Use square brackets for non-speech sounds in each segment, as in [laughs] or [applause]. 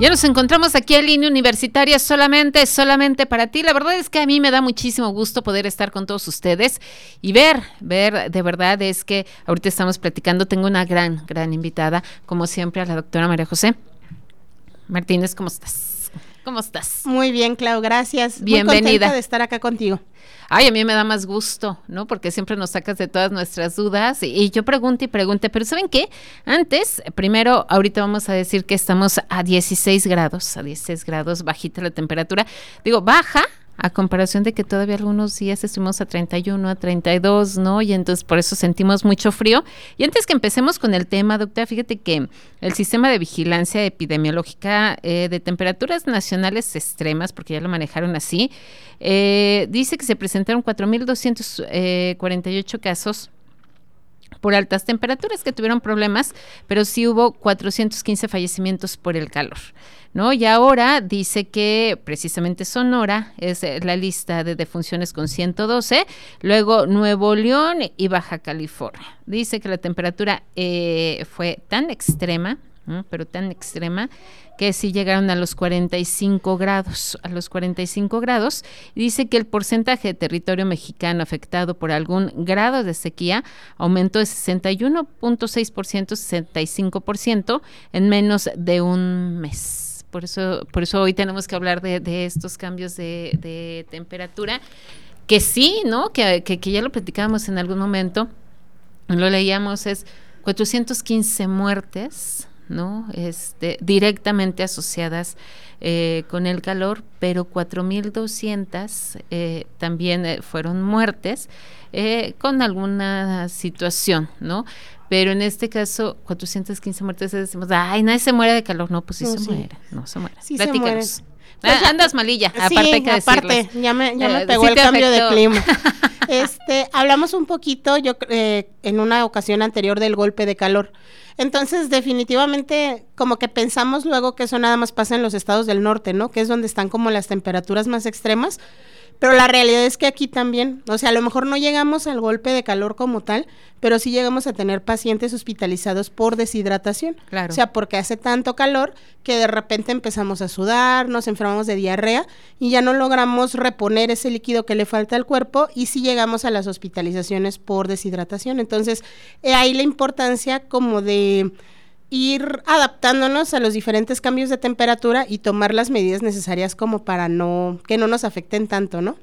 Ya nos encontramos aquí en línea universitaria solamente, solamente para ti. La verdad es que a mí me da muchísimo gusto poder estar con todos ustedes y ver, ver, de verdad es que ahorita estamos platicando, tengo una gran, gran invitada, como siempre, a la doctora María José Martínez, ¿cómo estás? ¿Cómo estás? Muy bien, Clau, gracias. Bienvenida. Muy de estar acá contigo. Ay, a mí me da más gusto, ¿no? Porque siempre nos sacas de todas nuestras dudas y, yo pregunto y pregunte, pero ¿saben qué? Antes, primero, ahorita vamos a decir que estamos a 16 grados, a 16 grados, bajita la temperatura. Digo, baja, a comparación de que todavía algunos días estuvimos a 31, a 32, ¿no? Y entonces por eso sentimos mucho frío. Y antes que empecemos con el tema, doctora, fíjate que el sistema de vigilancia epidemiológica eh, de temperaturas nacionales extremas, porque ya lo manejaron así, eh, dice que se presentaron 4.248 eh, casos por altas temperaturas que tuvieron problemas, pero sí hubo 415 fallecimientos por el calor. ¿No? Y ahora dice que precisamente Sonora es eh, la lista de defunciones con 112, luego Nuevo León y Baja California. Dice que la temperatura eh, fue tan extrema, pero tan extrema, que sí llegaron a los 45 grados, a los 45 grados. Dice que el porcentaje de territorio mexicano afectado por algún grado de sequía aumentó de 61.6% a 65% en menos de un mes. Por eso, por eso hoy tenemos que hablar de, estos cambios de, temperatura, que sí, ¿no? Que, que, que ya lo platicábamos en algún momento, lo leíamos, es 415 muertes ¿no? Este, directamente asociadas eh, con el calor, pero 4.200 eh, también eh, fueron muertes eh, con alguna situación, ¿no? Pero en este caso, 415 muertes, decimos, ay, nadie se muere de calor. No, pues sí se muere, no se muere. Sí se muere. Pues andas malilla, aparte que aparte, ya me, ya me pegó el cambio de clima. [laughs] este, hablamos un poquito, yo en una ocasión anterior del golpe de calor. Entonces, definitivamente, como que pensamos luego que eso nada más pasa en los estados del norte, ¿no? Que es donde están como las temperaturas más extremas. Pero la realidad es que aquí también, o sea, a lo mejor no llegamos al golpe de calor como tal, pero sí llegamos a tener pacientes hospitalizados por deshidratación. Claro. O sea, porque hace tanto calor que de repente empezamos a sudar, nos enfermamos de diarrea y ya no logramos reponer ese líquido que le falta al cuerpo y sí llegamos a las hospitalizaciones por deshidratación. Entonces, ahí la importancia como de ir adaptándonos a los diferentes cambios de temperatura y tomar las medidas necesarias como para no que no nos afecten tanto, ¿no?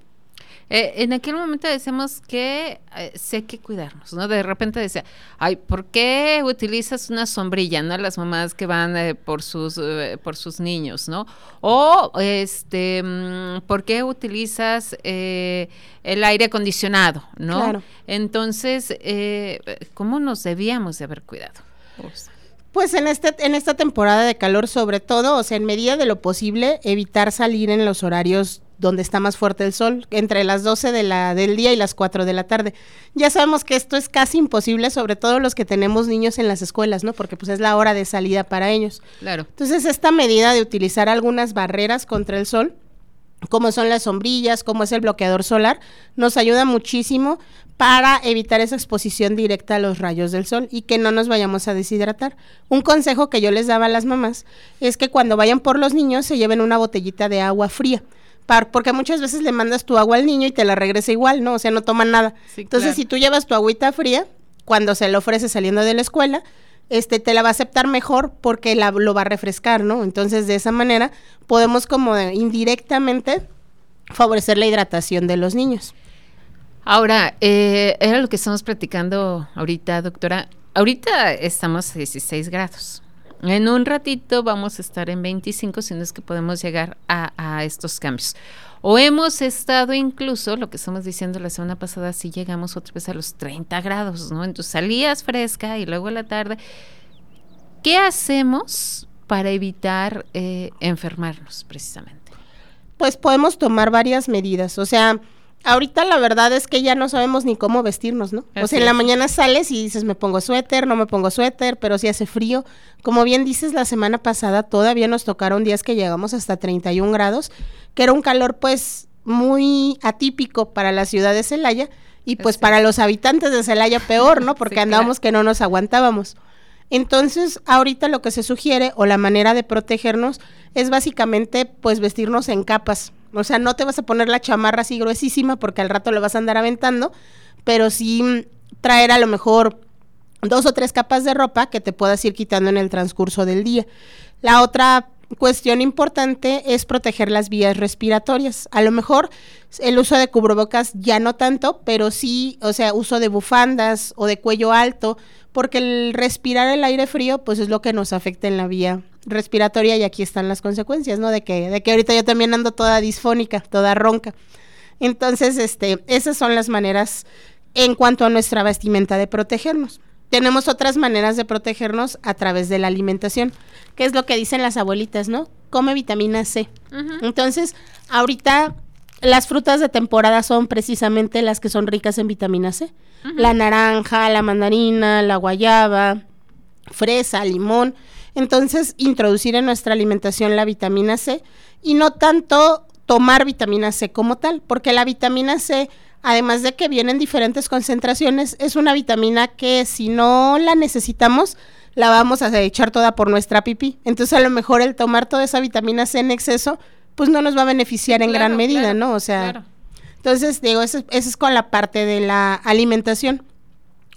Eh, en aquel momento decimos que eh, sé que cuidarnos, ¿no? De repente decía, ay, ¿por qué utilizas una sombrilla, no? Las mamás que van eh, por sus por sus niños, ¿no? O este, mm, ¿por qué utilizas el aire acondicionado, no? Claro. Entonces, ¿cómo nos debíamos de haber cuidado? Pues en este en esta temporada de calor sobre todo, o sea, en medida de lo posible evitar salir en los horarios donde está más fuerte el sol, entre las 12 de la, del día y las 4 de la tarde. Ya sabemos que esto es casi imposible, sobre todo los que tenemos niños en las escuelas, ¿no? Porque pues es la hora de salida para ellos. Claro. Entonces, esta medida de utilizar algunas barreras contra el sol, como son las sombrillas, como es el bloqueador solar, nos ayuda muchísimo para evitar esa exposición directa a los rayos del sol y que no nos vayamos a deshidratar. Un consejo que yo les daba a las mamás es que cuando vayan por los niños se lleven una botellita de agua fría. porque muchas veces le mandas tu agua al niño y te la regresa igual, ¿no? O sea, no toma nada. Entonces, si tú llevas tu agüita fría, cuando se le ofrece saliendo de la escuela, este te la va a aceptar mejor porque la, lo va a refrescar, ¿no? Entonces, de esa manera podemos como indirectamente favorecer la hidratación de los niños. Ahora, eh, era lo que estamos platicando ahorita, doctora. Ahorita estamos a 16 grados. En un ratito vamos a estar en 25, si no es que podemos llegar a, estos cambios. O hemos estado incluso, lo que estamos diciendo la semana pasada, si llegamos otra vez a los 30 grados, ¿no? Entonces salías fresca y luego a la tarde. ¿Qué hacemos para evitar eh, enfermarnos precisamente? pues podemos tomar varias medidas. O sea, ahorita la verdad es que ya no sabemos ni cómo vestirnos, ¿no? o sea, en la mañana sales y dices, me pongo suéter, no me pongo suéter, pero si hace frío. Como bien dices, la semana pasada todavía nos tocaron días que llegamos hasta 31 grados, que era un calor pues muy atípico para la ciudad de Celaya y pues para los habitantes de Celaya peor, ¿no? [laughs] Porque andábamos que no nos aguantábamos. Entonces, ahorita lo que se sugiere o la manera de protegernos es básicamente pues vestirnos en capas, o sea, no te vas a poner la chamarra así gruesísima porque al rato lo vas a andar aventando, pero sí mm, traer a lo mejor dos o tres capas de ropa que te puedas ir quitando en el transcurso del día. La otra cuestión importante es proteger las vías respiratorias. A lo mejor el uso de cubrebocas ya no tanto, pero sí, o sea, uso de bufandas o de cuello alto, porque el respirar el aire frío, pues es lo que nos afecta en la vía respiratoria y aquí están las consecuencias, ¿no? De que, de que ahorita yo también ando toda disfónica, toda ronca. Entonces, este, esas son las maneras en cuanto a nuestra vestimenta de protegernos. Tenemos otras maneras de protegernos a través de la alimentación, que es lo que dicen las abuelitas, ¿no? Come vitamina C. Entonces, ahorita las frutas de temporada son precisamente las que son ricas en vitamina C. La naranja, la mandarina, la guayaba, fresa, limón. Entonces, introducir en nuestra alimentación la vitamina C y no tanto tomar vitamina C como tal, porque la vitamina C, además de que viene en diferentes concentraciones, es una vitamina que si no la necesitamos, la vamos a echar toda por nuestra pipí. Entonces, a lo mejor el tomar toda esa vitamina C en exceso, pues no nos va a beneficiar en gran medida, ¿no? O sea, entonces, digo, eso, eso es con la parte de la alimentación.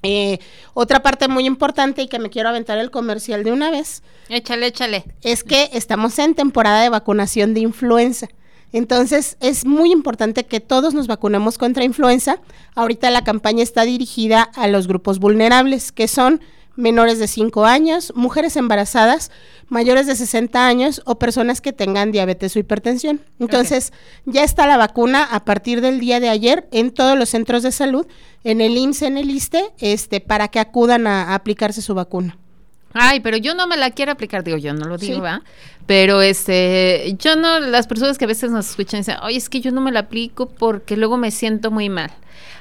Eh, otra parte muy importante y que me quiero aventar el comercial de una vez. Échale, échale. Es que estamos en temporada de vacunación de influenza. Entonces es muy importante que todos nos vacunemos contra influenza. Ahorita la campaña está dirigida a los grupos vulnerables, que son menores de 5 años, mujeres embarazadas, mayores de 60 años o personas que tengan diabetes o hipertensión. Entonces, ya está la vacuna a partir del día de ayer en todos los centros de salud, en el IMSS, en el ISTE, este, para que acudan a, aplicarse su vacuna. Ay, pero yo no me la quiero aplicar, digo yo, no lo digo, ¿va? Pero este, yo no, las personas que a veces nos escuchan dicen, oye, es que yo no me la aplico porque luego me siento muy mal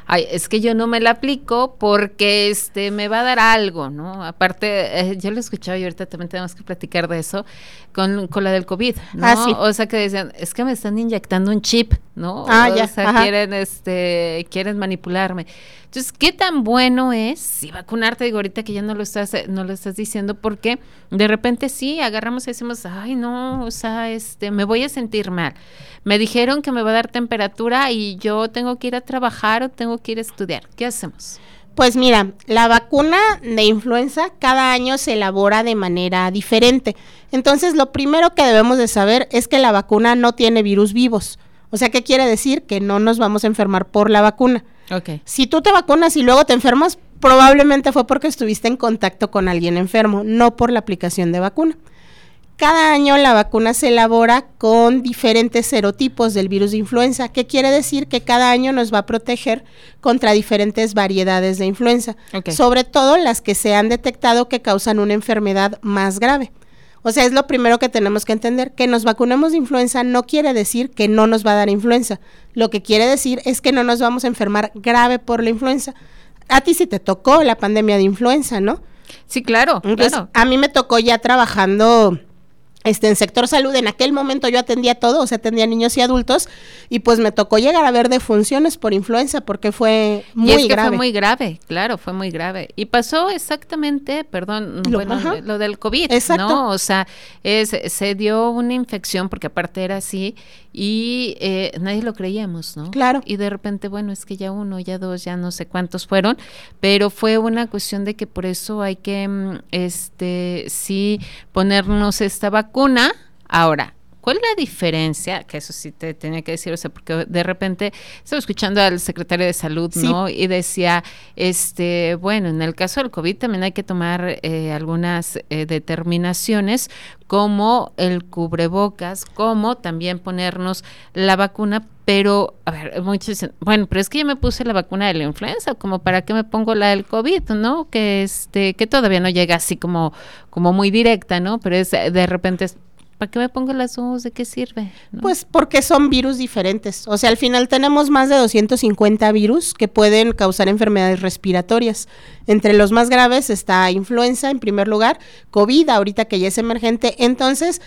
ay, es que yo no me la aplico porque este me va a dar algo, ¿no? Aparte, eh, yo lo escuchaba y ahorita también tenemos que platicar de eso con, con la del COVID, ¿no? Ah, o sea, que decían, es que me están inyectando un chip, ¿no? Ah, o sea, quieren, este, quieren manipularme. Entonces, ¿qué tan bueno es si vacunarte? Digo, ahorita que ya no lo estás, no lo estás diciendo, porque de repente sí, agarramos y decimos, ay, no, o sea, este, me voy a sentir mal. Me dijeron que me va a dar temperatura y yo tengo que ir a trabajar o tengo que ir a estudiar. ¿Qué hacemos? Pues mira, la vacuna de influenza cada año se elabora de manera diferente. Entonces, lo primero que debemos de saber es que la vacuna no tiene virus vivos. O sea, ¿qué quiere decir? Que no nos vamos a enfermar por la vacuna. Si tú te vacunas y luego te enfermas, probablemente fue porque estuviste en contacto con alguien enfermo, no por la aplicación de vacuna. Cada año la vacuna se elabora con diferentes serotipos del virus de influenza, que quiere decir que cada año nos va a proteger contra diferentes variedades de influenza, sobre todo las que se han detectado que causan una enfermedad más grave. O sea, es lo primero que tenemos que entender, que nos vacunemos de influenza no quiere decir que no nos va a dar influenza. Lo que quiere decir es que no nos vamos a enfermar grave por la influenza. A ti sí te tocó la pandemia de influenza, ¿no? Sí, claro, claro. A mí me tocó ya trabajando este, en sector salud, en aquel momento yo atendía todo, o sea, atendía niños y adultos, y pues me tocó llegar a ver defunciones por influenza porque fue muy y es grave. Fue muy grave, claro, fue muy grave. Y pasó exactamente, perdón, lo, bueno, lo del COVID, Exacto. ¿no? O sea, es, se dio una infección, porque aparte era así, y eh, nadie lo creíamos, ¿no? Claro. Y de repente, bueno, es que ya uno, ya dos, ya no sé cuántos fueron, pero fue una cuestión de que por eso hay que, mm, este, sí, ponernos esta vacuna. Ahora, ¿Cuál es la diferencia? Que eso sí te tenía que decir, o sea, porque de repente estaba escuchando al secretario de salud, ¿no? Y decía, este, bueno, en el caso del COVID también hay que tomar eh, algunas eh, determinaciones como el cubrebocas, como también ponernos la vacuna, pero, a ver, muchos dicen, bueno, pero es que yo me puse la vacuna de la influenza, como para qué me pongo la del COVID, ¿no? Que este, que todavía no llega así como, como muy directa, ¿no? Pero es de repente ¿Para qué me pongo las dos? ¿De qué sirve? Pues porque son virus diferentes. O sea, al final tenemos más de 250 virus que pueden causar enfermedades respiratorias. Entre los más graves está influenza en primer lugar, COVID ahorita que ya es emergente. Entonces,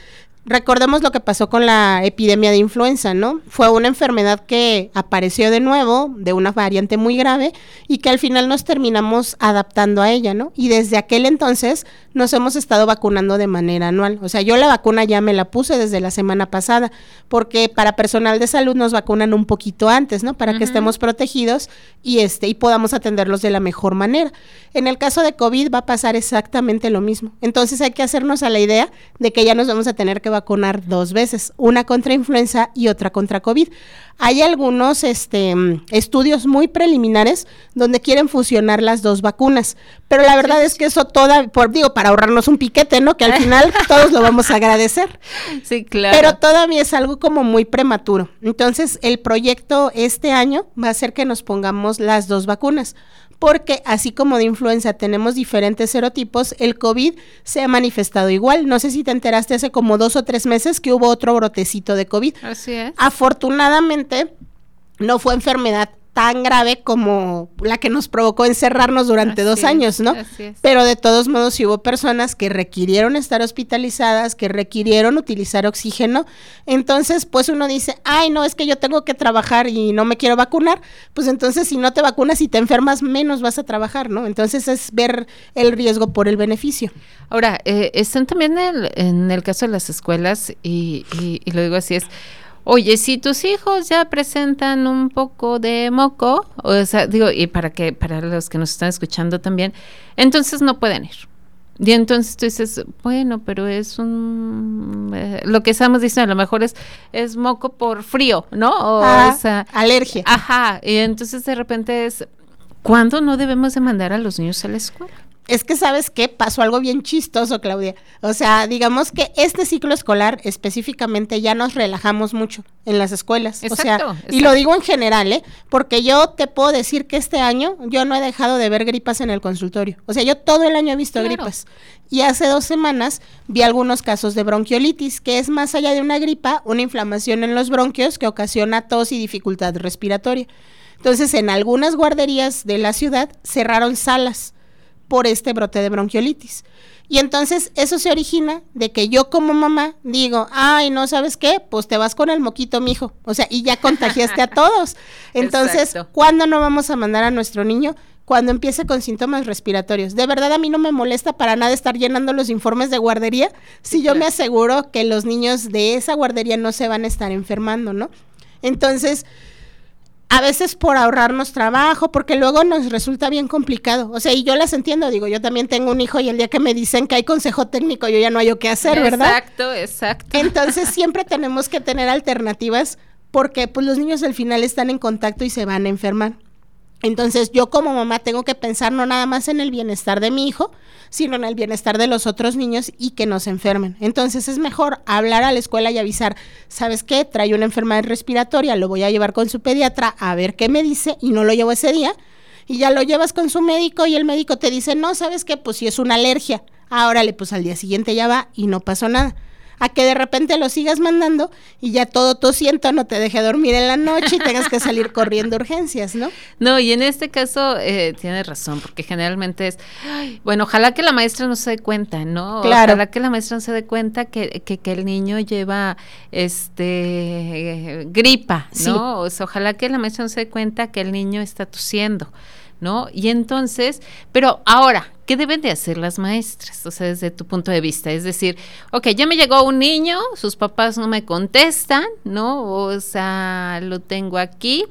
Recordemos lo que pasó con la epidemia de influenza, ¿no? Fue una enfermedad que apareció de nuevo, de una variante muy grave, y que al final nos terminamos adaptando a ella, ¿no? Y desde aquel entonces nos hemos estado vacunando de manera anual. O sea, yo la vacuna ya me la puse desde la semana pasada, porque para personal de salud nos vacunan un poquito antes, ¿no? Para que estemos protegidos y este y podamos atenderlos de la mejor manera. En el caso de COVID va a pasar exactamente lo mismo. Entonces hay que hacernos a la idea de que ya nos vamos a tener que vacunar dos veces, una contra influenza y otra contra COVID. Hay algunos este, estudios muy preliminares donde quieren fusionar las dos vacunas, pero la verdad es que eso toda, por, digo, para ahorrarnos un piquete, ¿no? Que al final [laughs] todos lo vamos a agradecer. Sí, claro. Pero todavía es algo como muy prematuro. Entonces, el proyecto este año va a ser que nos pongamos las dos vacunas porque así como de influenza tenemos diferentes serotipos, el COVID se ha manifestado igual. No sé si te enteraste hace como dos o tres meses que hubo otro brotecito de COVID. Así es. Afortunadamente, no fue enfermedad tan grave como la que nos provocó encerrarnos durante dos años, ¿no? Pero de todos modos sí hubo personas que requirieron estar hospitalizadas, que requirieron utilizar oxígeno. Entonces, pues uno dice, ay, no, es que yo tengo que trabajar y no me quiero vacunar. Pues entonces, si no te vacunas y te enfermas, menos vas a trabajar, ¿no? Entonces es ver el riesgo por el beneficio. Ahora, eh, están también en el, caso de las escuelas, y, y lo digo así, es Oye, si tus hijos ya presentan un poco de moco, o sea, digo, y para que para los que nos están escuchando también, entonces no pueden ir. Y entonces tú dices, bueno, pero es un... Eh, lo que estamos diciendo, a lo mejor es, es moco por frío, ¿no? O ah, alergia. Ajá, y entonces de repente es, ¿cuándo no debemos de mandar a los niños a la escuela? Es que sabes qué pasó algo bien chistoso, Claudia. O sea, digamos que este ciclo escolar específicamente ya nos relajamos mucho en las escuelas. o sea, y lo digo en general, ¿eh? Porque yo te puedo decir que este año yo no he dejado de ver gripas en el consultorio. O sea, yo todo el año he visto gripas. Y hace dos semanas vi algunos casos de bronquiolitis, que es más allá de una gripa, una inflamación en los bronquios que ocasiona tos y dificultad respiratoria. Entonces, en algunas guarderías de la ciudad cerraron salas por este brote de bronquiolitis. Y entonces eso se origina de que yo como mamá digo, ay, no sabes qué, pues te vas con el moquito, mijo. O sea, y ya contagiaste a [laughs] todos. Entonces, ¿cuándo no vamos a mandar a nuestro niño? Cuando empiece con síntomas respiratorios. De verdad a mí no me molesta para nada estar llenando los informes de guardería si yo me aseguro que los niños de esa guardería no se van a estar enfermando, ¿no? Entonces, a veces por ahorrarnos trabajo, porque luego nos resulta bien complicado. O sea, y yo las entiendo, digo, yo también tengo un hijo y el día que me dicen que hay consejo técnico, yo ya no hay o qué hacer, ¿verdad? Exacto, exacto. Entonces siempre tenemos que tener alternativas porque pues los niños al final están en contacto y se van a enfermar. Entonces yo como mamá tengo que pensar no nada más en el bienestar de mi hijo, sino en el bienestar de los otros niños y que no se enfermen. Entonces es mejor hablar a la escuela y avisar, ¿sabes qué? Trae una enfermedad respiratoria, lo voy a llevar con su pediatra a ver qué me dice y no lo llevo ese día. Y ya lo llevas con su médico y el médico te dice, no, ¿sabes qué? Pues si es una alergia. Ahora le pues al día siguiente ya va y no pasó nada a que de repente lo sigas mandando y ya todo siento no te deje dormir en la noche y tengas que salir [laughs] corriendo urgencias, ¿no? No, y en este caso eh, tienes razón, porque generalmente es, bueno, ojalá que la maestra no se dé cuenta, ¿no? Claro. Ojalá que la maestra no se dé cuenta que, que, que el niño lleva este gripa, ¿no? O sea, ojalá que la maestra no se dé cuenta que el niño está tosiendo. ¿No? Y entonces, pero ahora, ¿qué deben de hacer las maestras? O sea, desde tu punto de vista, es decir, ok, ya me llegó un niño, sus papás no me contestan, ¿no? O sea, lo tengo aquí,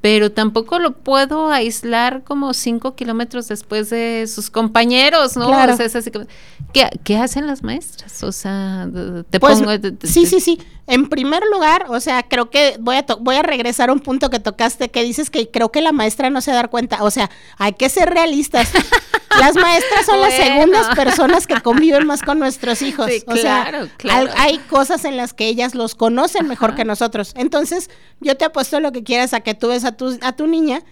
pero tampoco lo puedo aislar como cinco kilómetros después de sus compañeros, ¿no? Claro. O sea, es así como, ¿qué, hacen las maestras? O sea, te pues, pongo... sí, sí, sí. En primer lugar, o sea, creo que voy a, voy a regresar a un punto que tocaste, que dices que creo que la maestra no se da cuenta. O sea, hay que ser realistas. [laughs] Las maestras son las segundas personas que conviven más con nuestros hijos. o sea, hay cosas en las que ellas los conocen mejor que nosotros. Entonces, yo te apuesto lo que quieras a que tú ves a tu, a tu niña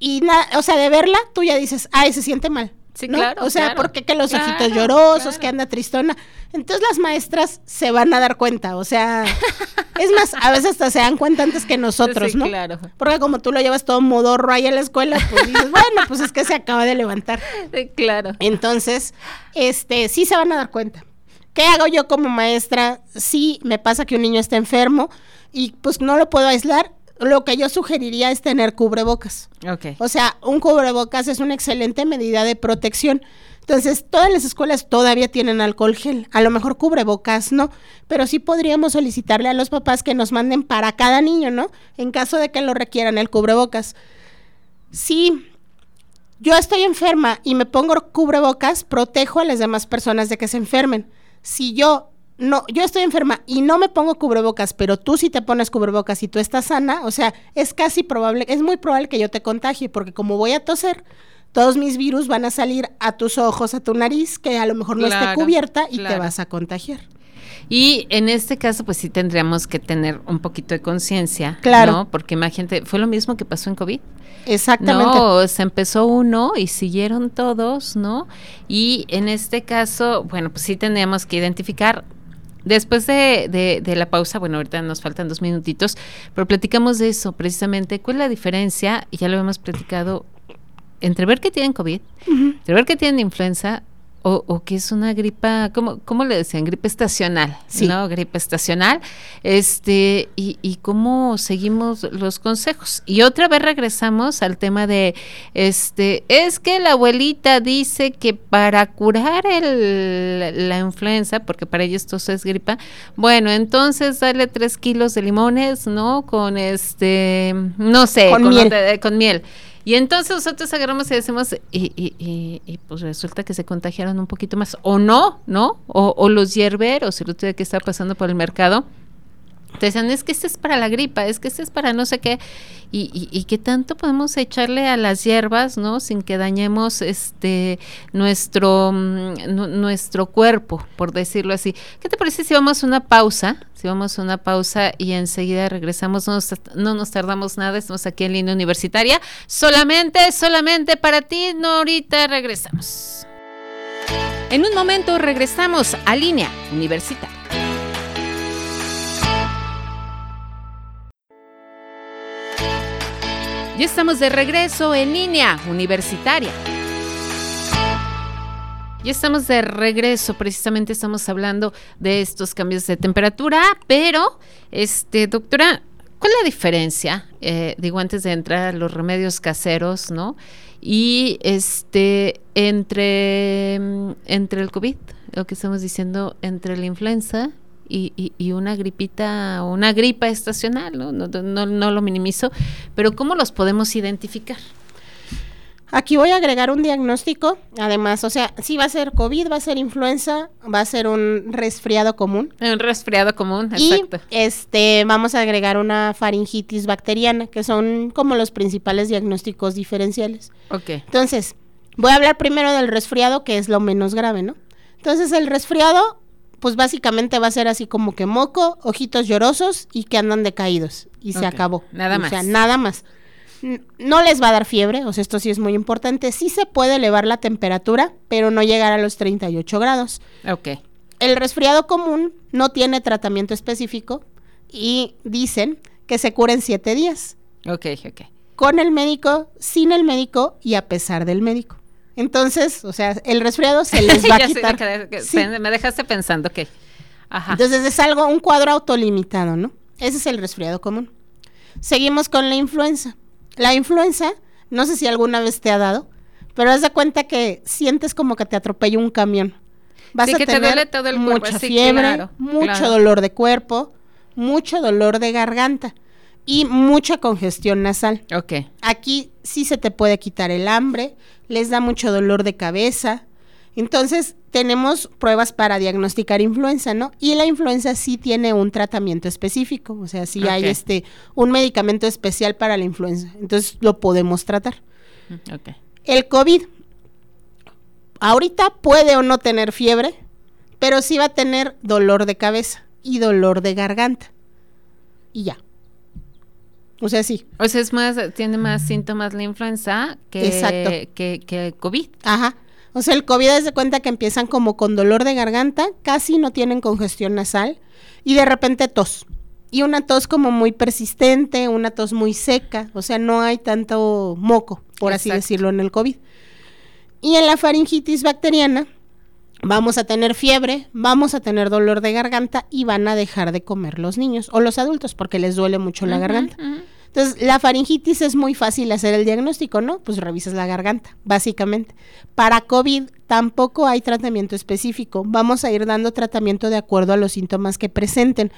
y, nada, o sea, de verla, tú ya dices, ay, se siente mal Sí, claro. O sea, ¿por qué que los ojitos llorosos, que anda tristona? Entonces las maestras se van a dar cuenta, o sea, [laughs] es más, a veces hasta se dan cuenta antes que nosotros, sí, ¿no? claro. Porque como tú lo llevas todo modorro ahí a la escuela, pues dices, bueno, pues es que se acaba de levantar. Sí, claro. Entonces, este, sí se van a dar cuenta. ¿Qué hago yo como maestra? Si me pasa que un niño está enfermo y pues no lo puedo aislar, lo que yo sugeriría es tener cubrebocas. Okay. O sea, un cubrebocas es una excelente medida de protección. Entonces, todas las escuelas todavía tienen alcohol gel. A lo mejor cubrebocas no, pero sí podríamos solicitarle a los papás que nos manden para cada niño, ¿no? En caso de que lo requieran el cubrebocas. Si yo estoy enferma y me pongo cubrebocas, protejo a las demás personas de que se enfermen. Si yo no, yo estoy enferma y no me pongo cubrebocas, pero tú sí te pones cubrebocas y tú estás sana, o sea, es casi probable, es muy probable que yo te contagie, porque como voy a toser, todos mis virus van a salir a tus ojos, a tu nariz, que a lo mejor no esté cubierta y te vas a contagiar. Y en este caso, pues sí tendríamos que tener un poquito de conciencia, claro. ¿no? Porque imagínate, fue lo mismo que pasó en COVID. Exactamente. No, se empezó uno y siguieron todos, ¿no? Y en este caso, bueno, pues sí tendríamos que identificar Después de, de, la pausa, bueno, ahorita nos faltan dos minutitos, pero platicamos de eso precisamente. ¿Cuál es la diferencia? Y ya lo hemos platicado entre ver que tienen COVID, entre ver que tienen influenza o, o, que es una gripa, ¿cómo, cómo le decían? Gripe estacional, sí. ¿no? Gripe estacional. Este, y, y cómo seguimos los consejos. Y otra vez regresamos al tema de, este, es que la abuelita dice que para curar el, la influenza, porque para ella esto es gripa, bueno, entonces dale tres kilos de limones, ¿no? Con este, no sé, con, miel. con miel. Y entonces nosotros agarramos y decimos, y, y, y, pues resulta que se contagiaron un poquito más, o no, ¿no? O, o los hierberos, el otro día que estaba pasando por el mercado, te decían, es que este es para la gripa, es que este es para no sé qué, y, y, qué tanto podemos echarle a las hierbas, ¿no? Sin que dañemos este nuestro, nuestro cuerpo, por decirlo así. ¿Qué te parece si vamos a una pausa? Si vamos a una pausa y enseguida regresamos, no nos, no nos tardamos nada, estamos aquí en línea universitaria, solamente, solamente para ti, no ahorita regresamos. En un momento regresamos a línea universitaria. Ya estamos de regreso en línea universitaria. Ya estamos de regreso, precisamente estamos hablando de estos cambios de temperatura, pero, este, doctora, ¿cuál es la diferencia? Eh, digo, antes de entrar a los remedios caseros, ¿no? Y este, entre, entre el COVID, lo que estamos diciendo, entre la influenza y, y, y, una gripita, una gripa estacional, ¿no? No, no, no lo minimizo, pero ¿cómo los podemos identificar? Aquí voy a agregar un diagnóstico, además, o sea, sí va a ser COVID, va a ser influenza, va a ser un resfriado común. Un resfriado común, exacto. Y este, vamos a agregar una faringitis bacteriana, que son como los principales diagnósticos diferenciales. Ok. Entonces, voy a hablar primero del resfriado, que es lo menos grave, ¿no? Entonces, el resfriado pues básicamente va a ser así como que moco, ojitos llorosos y que andan decaídos. Y okay. se acabó. Nada más. O sea, nada más. No les va a dar fiebre, o sea, esto sí es muy importante. Sí se puede elevar la temperatura, pero no llegar a los 38 grados. Ok. El resfriado común no tiene tratamiento específico y dicen que se cura en siete días. Ok, ok. Con el médico, sin el médico y a pesar del médico. Entonces, o sea, el resfriado se [laughs] les va a quitar. Sé, me, sí. me, dejaste pensando que. Ajá. Entonces es algo, un cuadro autolimitado, ¿no? Ese es el resfriado común. Seguimos con la influenza. La influenza, no sé si alguna vez te ha dado, pero haz de cuenta que sientes como que te atropella un camión. Vas sí, a que tener te duele todo el mucha cuerpo. Sí, fiebre, claro, mucho claro. dolor de cuerpo, mucho dolor de garganta y mucha congestión nasal. Ok. Aquí sí se te puede quitar el hambre, les da mucho dolor de cabeza. Entonces, tenemos pruebas para diagnosticar influenza, ¿no? Y la influenza sí tiene un tratamiento específico, o sea, sí hay este un medicamento especial para la influenza. Entonces, lo podemos tratar. Ok. El COVID ahorita puede o no tener fiebre, pero sí va a tener dolor de cabeza y dolor de garganta. Y ya. O sea, sí. O sea, es más, tiene más síntomas la influenza que, Exacto. que, que el COVID. Ajá. O sea, el COVID es de cuenta que empiezan como con dolor de garganta, casi no tienen congestión nasal y de repente tos. Y una tos como muy persistente, una tos muy seca, o sea, no hay tanto moco, por así decirlo, en el COVID. Y en la faringitis bacteriana, vamos a tener fiebre, vamos a tener dolor de garganta y van a dejar de comer los niños o los adultos porque les duele mucho la garganta. Entonces, la faringitis es muy fácil hacer el diagnóstico, ¿no? Pues revisas la garganta, básicamente. Para COVID tampoco hay tratamiento específico. Vamos a ir dando tratamiento de acuerdo a los síntomas que presenten.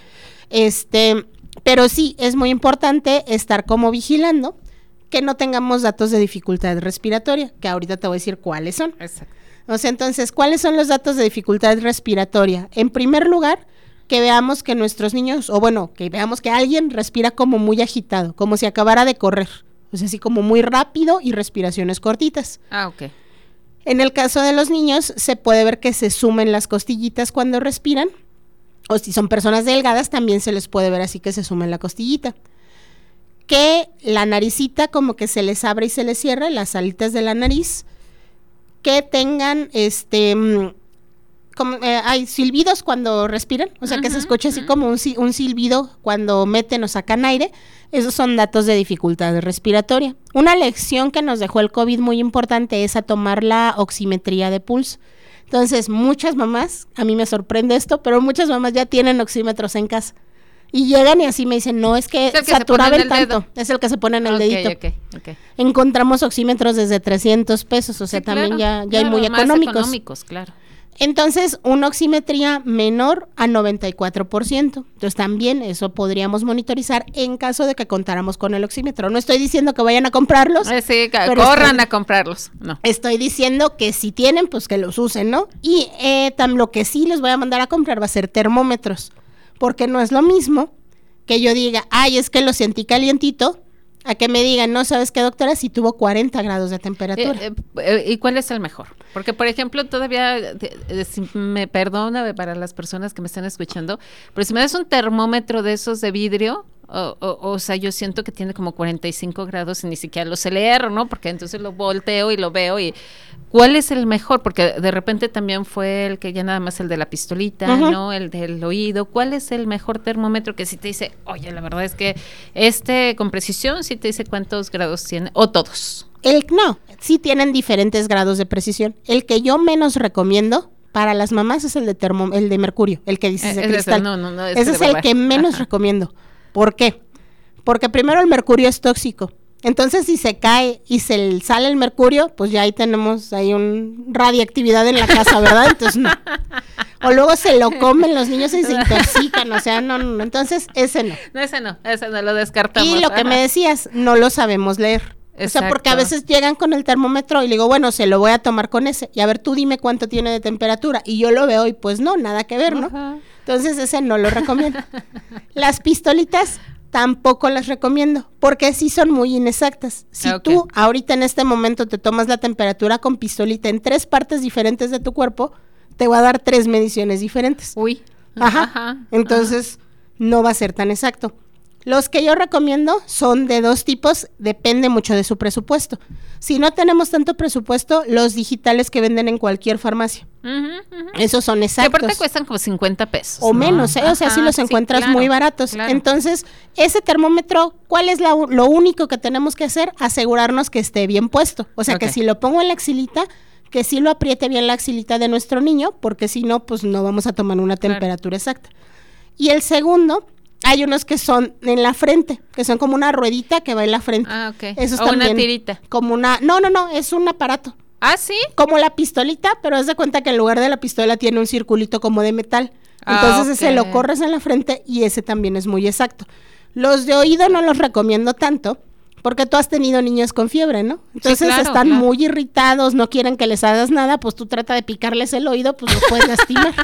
Este, pero sí, es muy importante estar como vigilando que no tengamos datos de dificultad respiratoria, que ahorita te voy a decir cuáles son. Exacto. O sea, entonces, ¿cuáles son los datos de dificultad respiratoria? En primer lugar, que veamos que nuestros niños, o bueno, que veamos que alguien respira como muy agitado, como si acabara de correr. O sea, así como muy rápido y respiraciones cortitas. Ah, ok. En el caso de los niños, se puede ver que se sumen las costillitas cuando respiran. O si son personas delgadas, también se les puede ver así que se sumen la costillita que la naricita como que se les abre y se les cierra, las alitas de la nariz, que tengan este mm, como, eh, hay silbidos cuando respiran, o sea que se escucha así como un, un, silbido cuando meten o sacan aire, esos son datos de dificultad respiratoria. Una lección que nos dejó el COVID muy importante es a tomar la oximetría de pulso. Entonces, muchas mamás, a mí me sorprende esto, pero muchas mamás ya tienen oxímetros en casa. Y llegan y así me dicen, no, es que, saturaba el tanto. Es el que se pone en el dedito. Encontramos oxímetros desde 300 pesos, o sea, también ya, ya hay muy económicos. económicos. claro. Entonces, una oximetría menor a 94%. Entonces, también eso podríamos monitorizar en caso de que contáramos con el oxímetro. No estoy diciendo que vayan a comprarlos. Eh, sí, corran a comprarlos. No. Estoy diciendo que si tienen, pues que los usen, ¿no? Y eh, lo que sí les voy a mandar a comprar va a ser termómetros porque no es lo mismo que yo diga, ay, es que lo sentí calientito, a que me digan, no sabes qué doctora, si tuvo 40 grados de temperatura. Eh, eh, ¿Y cuál es el mejor? Porque, por ejemplo, todavía, me perdona para las personas que me están escuchando, pero si me das un termómetro de esos de vidrio, o, o, sea, yo siento que tiene como 45 grados y ni siquiera lo sé leer, ¿no? Porque entonces lo volteo y lo veo y ¿cuál es el mejor? Porque de repente también fue el que ya nada más el de la pistolita, ¿no? El del oído. ¿Cuál es el mejor termómetro que si te dice, oye, la verdad es que este con precisión sí te dice cuántos grados tiene o todos? El no, sí tienen diferentes grados de precisión. El que yo menos recomiendo para las mamás es el de termo, el de mercurio, el que dices de eh, cristal. no, no, no, ese es el que menos recomiendo. ¿Por qué? Porque primero el mercurio es tóxico. Entonces, si se cae y se sale el mercurio, pues ya ahí tenemos ahí un radiactividad en la casa, ¿verdad? Entonces, no. O luego se lo comen los niños y se intoxican, o sea, no, no, entonces ese no. No, ese no, ese no lo descartamos. Y lo que me decías, no lo sabemos leer. O sea, porque a veces llegan con el termómetro y le digo, bueno, se lo voy a tomar con ese. Y a ver, tú dime cuánto tiene de temperatura. Y yo lo veo y pues no, nada que ver, ¿no? Entonces ese no lo recomiendo. Las pistolitas tampoco las recomiendo, porque sí son muy inexactas. Si tú ahorita en este momento te tomas la temperatura con pistolita en tres partes diferentes de tu cuerpo, te va a dar tres mediciones diferentes. Uy. Ajá. Entonces, no va a ser tan exacto. Los que yo recomiendo son de dos tipos, depende mucho de su presupuesto. Si no tenemos tanto presupuesto, los digitales que venden en cualquier farmacia. Esos son exactos. Que aparte cuestan como 50 pesos. O menos, ¿eh? o sea, si los encuentras muy baratos. Entonces, ese termómetro, ¿cuál es lo único que tenemos que hacer? Asegurarnos que esté bien puesto. O sea, que si lo pongo en la axilita, que sí lo apriete bien la axilita de nuestro niño, porque si no, pues no vamos a tomar una temperatura exacta. Y el segundo hay unos que son en la frente, que son como una ruedita que va en la frente. Ah, ok. Esos o una tirita. Como una, no, no, no, es un aparato. Ah, sí. Como la pistolita, pero haz de cuenta que en lugar de la pistola tiene un circulito como de metal. Ah, Entonces ese lo corres en la frente y ese también es muy exacto. Los de oído no los recomiendo tanto, porque tú has tenido niños con fiebre, ¿no? Entonces están muy irritados, no quieren que les hagas nada, pues tú trata de picarles el oído, pues los puedes [laughs] lastimar.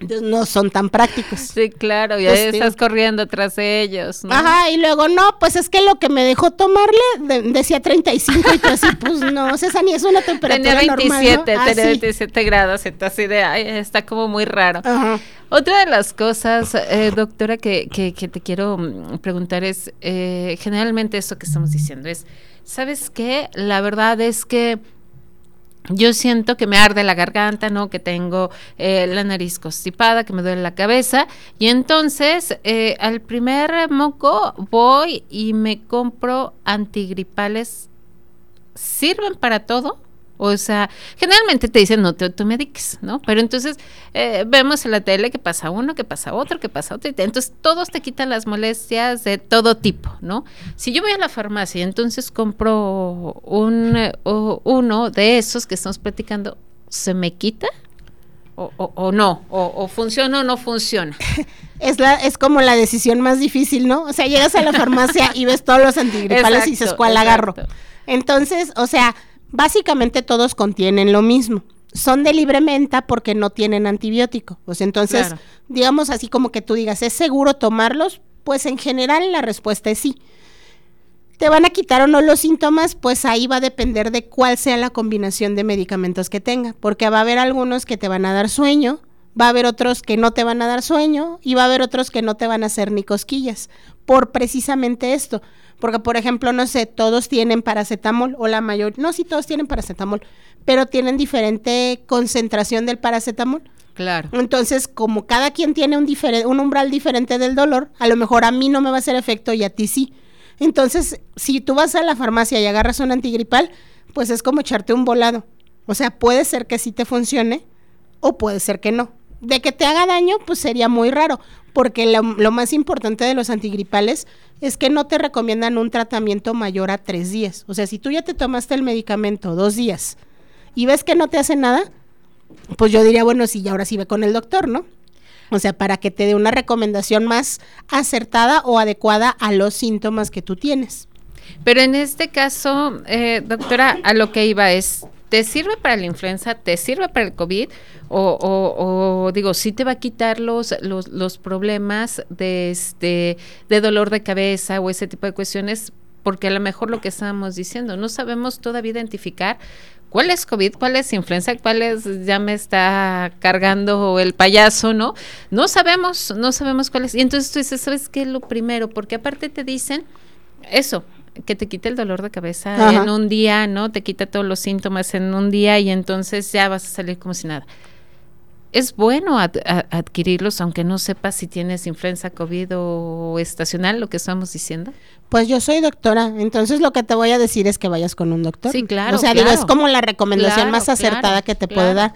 Entonces no son tan prácticos. Sí, claro, y ahí estás corriendo tras ellos. ¿no? Ajá, y luego no, pues es que lo que me dejó tomarle decía 35 y tú así, [laughs] pues no, César, ni es una temperatura tenía 27, normal, ¿no? Tenía 27 ah, grados, entonces de, ay, está como muy raro. Ajá. Otra de las cosas, eh, doctora, que, que, que, te quiero mm, preguntar es, eh, generalmente eso que estamos diciendo es, ¿sabes qué? La verdad es que yo siento que me arde la garganta, ¿no? Que tengo eh, la nariz constipada, que me duele la cabeza. Y entonces, eh, al primer moco voy y me compro antigripales. ¿Sirven para todo? O sea, generalmente te dicen no te automediques, ¿no? Pero entonces eh, vemos en la tele que pasa uno, que pasa otro, que pasa otro. Entonces todos te quitan las molestias de todo tipo, ¿no? Si yo voy a la farmacia y entonces compro un, uno de esos que estamos platicando, ¿se me quita? O, no, o, funciona o no funciona. [laughs] Es, la, es como la decisión más difícil, ¿no? O sea, llegas a la farmacia y ves todos los antigripales y dices, ¿cuál agarro? Entonces, o sea, básicamente todos contienen lo mismo. Son de libre menta porque no tienen antibiótico. Pues entonces, digamos así como que tú digas, ¿es seguro tomarlos? Pues en general la respuesta es sí. ¿Te van a quitar o no los síntomas? Pues ahí va a depender de cuál sea la combinación de medicamentos que tenga, porque va a haber algunos que te van a dar sueño, va a haber otros que no te van a dar sueño y va a haber otros que no te van a hacer ni cosquillas, por precisamente esto. Porque, por ejemplo, no sé, todos tienen paracetamol o la mayor, no, sí, todos tienen paracetamol, pero tienen diferente concentración del paracetamol. Claro. Entonces, como cada quien tiene un, un umbral diferente del dolor, a lo mejor a mí no me va a hacer efecto y a ti sí. Entonces, si tú vas a la farmacia y agarras un antigripal, pues es como echarte un volado. O sea, puede ser que sí te funcione o puede ser que no. De que te haga daño, pues sería muy raro, porque lo, más importante de los antigripales es que no te recomiendan un tratamiento mayor a tres días. O sea, si tú ya te tomaste el medicamento dos días y ves que no te hace nada, pues yo diría, bueno, sí, ahora sí ve con el doctor, ¿no? O sea, para que te dé una recomendación más acertada o adecuada a los síntomas que tú tienes. Pero en este caso, eh, doctora, a lo que iba es, ¿te sirve para la influenza? ¿Te sirve para el COVID? O, digo, sí te va a quitar los, los, problemas de, este, de dolor de cabeza o ese tipo de cuestiones, porque a lo mejor lo que estábamos diciendo, no sabemos todavía identificar cuál es COVID, cuál es influenza, cuál es, ya me está cargando el payaso, ¿no? No sabemos, no sabemos cuál es. Y entonces tú dices, ¿sabes qué es lo primero? Porque aparte te dicen eso, que te quite el dolor de cabeza en un día, ¿no? Te quita todos los síntomas en un día y entonces ya vas a salir como si nada es bueno adquirirlos aunque no sepas si tienes influenza, COVID o estacional, lo que estamos diciendo? Pues yo soy doctora, entonces lo que te voy a decir es que vayas con un doctor. Sí, claro. O sea, digo, es como la recomendación más acertada que te puede dar.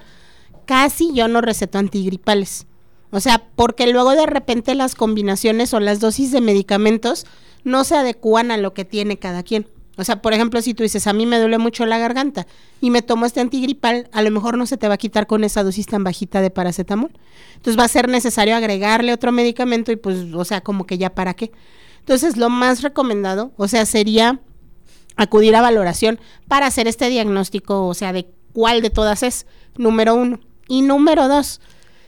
Casi yo no receto antigripales. O sea, porque luego de repente las combinaciones o las dosis de medicamentos no se adecúan a lo que tiene cada quien. O sea, por ejemplo, si tú dices, a mí me duele mucho la garganta y me tomo este antigripal, a lo mejor no se te va a quitar con esa dosis tan bajita de paracetamol. Entonces va a ser necesario agregarle otro medicamento y pues, o sea, como que ya para qué. Entonces, lo más recomendado, o sea, sería acudir a valoración para hacer este diagnóstico, o sea, de cuál de todas es, número uno. Y número dos,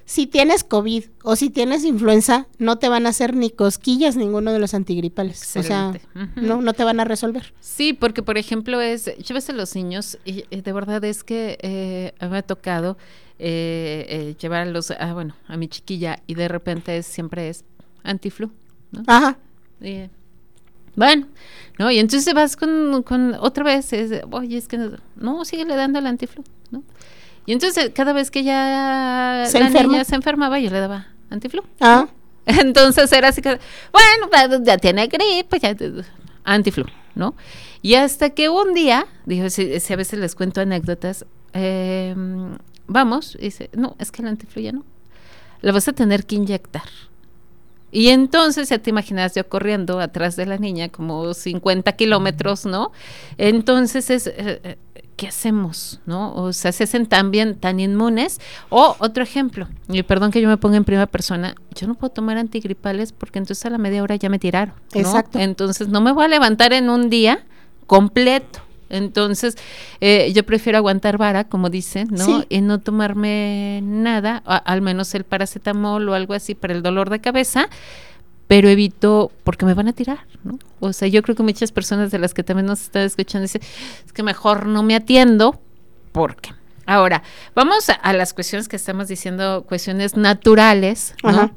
si tienes COVID o si tienes influenza, no te van a hacer ni cosquillas ninguno de los antigripales. O sea, no, no te van a resolver. Sí, porque por ejemplo es, ves a los niños y, de verdad es que eh, me ha tocado eh, eh, llevar a los, ah, bueno, a mi chiquilla y de repente siempre es antiflu, ¿no? Ajá. bueno, ¿no? Y entonces vas con, con otra vez, es, oye, es que no, no, sigue le dando el antiflu, ¿no? Y entonces cada vez que ya la niña se enfermaba, yo le daba antiflu. Ah. [laughs] Entonces era así que, bueno, pues, ya tiene gripe, ya antiflu, ¿no? Y hasta que un día, dijo, si, a veces les cuento anécdotas, em, vamos, y dice, no, es que el antiflu ya no. La vas a tener que inyectar. Y entonces ya te imaginas yo corriendo atrás de la niña como 50 kilómetros, ¿no? Entonces es, eh, eh, ¿qué hacemos? ¿No? O sea, se hacen también tan inmunes. O otro ejemplo, y perdón que yo me ponga en primera persona, yo no puedo tomar antigripales porque entonces a la media hora ya me tiraron. Exacto. Entonces no me voy a levantar en un día completo. Entonces, eh, yo prefiero aguantar vara, como dicen, ¿no? Y no tomarme nada, al menos el paracetamol o algo así para el dolor de cabeza, pero evito porque me van a tirar, ¿no? O sea, yo creo que muchas personas de las que también nos están escuchando dicen, es que mejor no me atiendo porque. Ahora, vamos a, las cuestiones que estamos diciendo, cuestiones naturales, ¿no?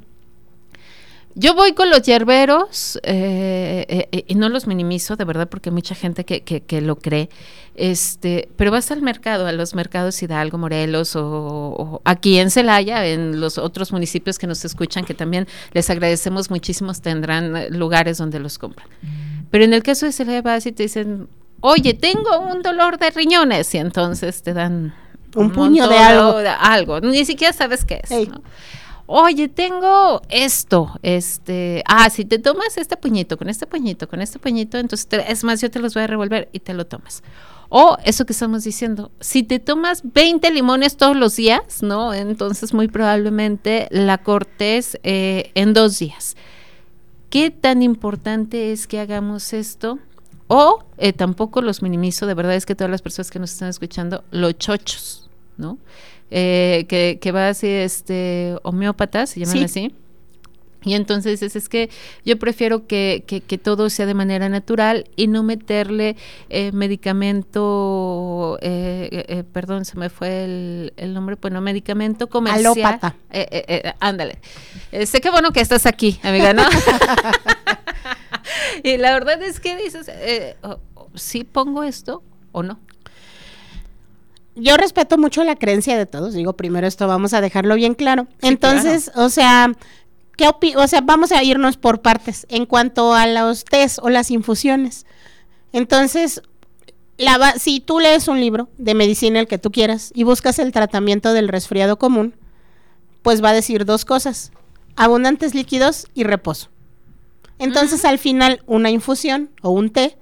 Yo voy con los hierberos eh, eh, eh, y no los minimizo, de verdad, porque hay mucha gente que, que, lo cree. Este, pero vas al mercado, a los mercados Hidalgo, Morelos o, aquí en Celaya, en los otros municipios que nos escuchan, que también les agradecemos muchísimo, tendrán lugares donde los compran. Pero en el caso de Celaya vas y te dicen, oye, tengo un dolor de riñones y entonces te dan un, puño de algo. algo. Ni siquiera sabes qué es. ¿no? Oye, tengo esto, este, ah, si te tomas este puñito, con este puñito, con este puñito, entonces, es más, yo te los voy a revolver y te lo tomas. O eso que estamos diciendo, si te tomas 20 limones todos los días, ¿no? Entonces muy probablemente la cortes eh, en dos días. ¿Qué tan importante es que hagamos esto? O eh, tampoco los minimizo, de verdad es que todas las personas que nos están escuchando, los chochos, ¿no? Eh, que, que va así, este, homeópatas, se llaman así. Y entonces es, es que yo prefiero que, que, todo sea de manera natural y no meterle eh, medicamento, eh, perdón, se me fue el, el, nombre, bueno, medicamento comercial. Alópata. ándale. sé que bueno que estás aquí, amiga, ¿no? [laughs] [laughs] y la verdad es que dices, ¿sí pongo esto o no? Yo respeto mucho la creencia de todos, digo, primero esto vamos a dejarlo bien claro. Entonces, o sea, ¿qué o sea, vamos a irnos por partes en cuanto a los test o las infusiones. Entonces, la si tú lees un libro de medicina el que tú quieras y buscas el tratamiento del resfriado común, pues va a decir dos cosas: abundantes líquidos y reposo. Entonces, al final, una infusión o un té